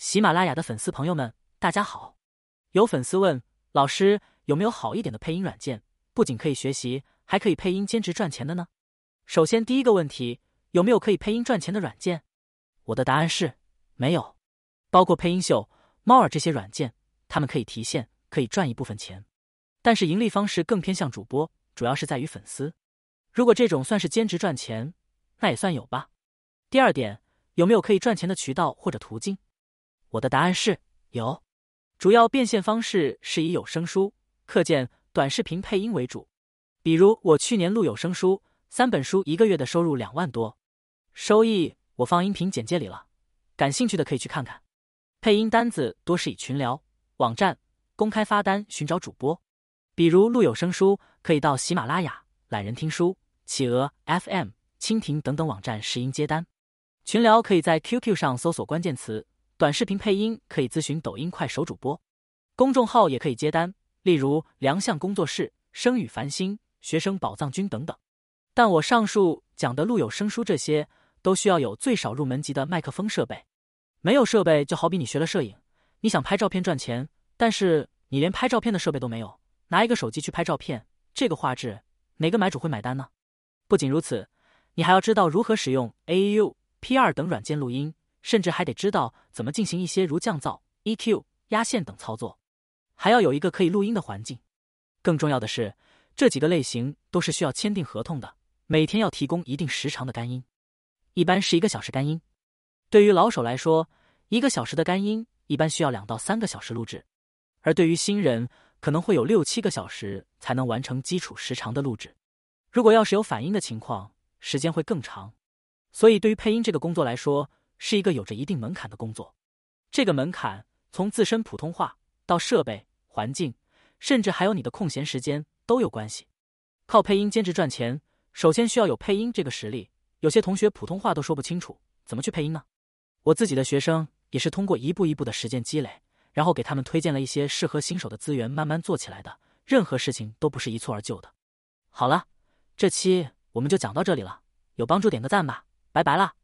喜马拉雅的粉丝朋友们，大家好。有粉丝问老师有没有好一点的配音软件，不仅可以学习，还可以配音兼职赚钱的呢？首先第一个问题，有没有可以配音赚钱的软件？我的答案是没有。包括配音秀、猫耳这些软件，他们可以提现，可以赚一部分钱，但是盈利方式更偏向主播，主要是在于粉丝。如果这种算是兼职赚钱，那也算有吧。第二点，有没有可以赚钱的渠道或者途径？我的答案是有，主要变现方式是以有声书、课件、短视频配音为主。比如我去年录有声书三本书，一个月的收入两万多，收益我放音频简介里了，感兴趣的可以去看看。配音单子多是以群聊、网站公开发单寻找主播，比如录有声书可以到喜马拉雅、懒人听书、企鹅 FM、蜻蜓等等网站试音接单。群聊可以在 QQ 上搜索关键词。短视频配音可以咨询抖音、快手主播，公众号也可以接单，例如良相工作室、声语繁星、学生宝藏君等等。但我上述讲的录有声书这些，都需要有最少入门级的麦克风设备。没有设备，就好比你学了摄影，你想拍照片赚钱，但是你连拍照片的设备都没有，拿一个手机去拍照片，这个画质哪个买主会买单呢？不仅如此，你还要知道如何使用 A U、PR 等软件录音。甚至还得知道怎么进行一些如降噪、EQ、压线等操作，还要有一个可以录音的环境。更重要的是，这几个类型都是需要签订合同的，每天要提供一定时长的干音，一般是一个小时干音。对于老手来说，一个小时的干音一般需要两到三个小时录制，而对于新人，可能会有六七个小时才能完成基础时长的录制。如果要是有反音的情况，时间会更长。所以，对于配音这个工作来说，是一个有着一定门槛的工作，这个门槛从自身普通话到设备、环境，甚至还有你的空闲时间都有关系。靠配音兼职赚钱，首先需要有配音这个实力。有些同学普通话都说不清楚，怎么去配音呢？我自己的学生也是通过一步一步的实践积累，然后给他们推荐了一些适合新手的资源，慢慢做起来的。任何事情都不是一蹴而就的。好了，这期我们就讲到这里了，有帮助点个赞吧，拜拜了。